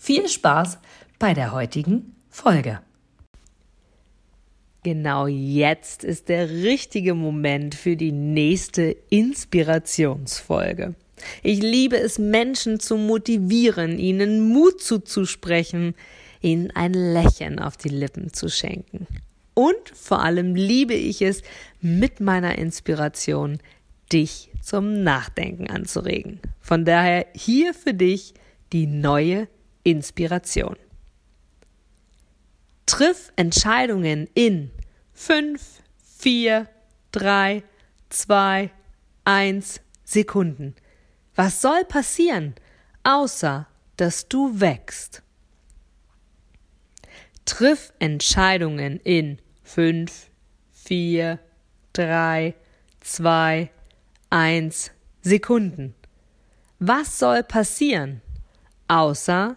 viel Spaß bei der heutigen Folge. Genau jetzt ist der richtige Moment für die nächste Inspirationsfolge. Ich liebe es, Menschen zu motivieren, ihnen Mut zuzusprechen, ihnen ein Lächeln auf die Lippen zu schenken. Und vor allem liebe ich es, mit meiner Inspiration dich zum Nachdenken anzuregen. Von daher hier für dich die neue Inspiration. Triff Entscheidungen in 5, 4, 3, 2, 1 Sekunden. Was soll passieren, außer dass du wächst? Triff Entscheidungen in 5, 4, 3, 2, 1 Sekunden. Was soll passieren, außer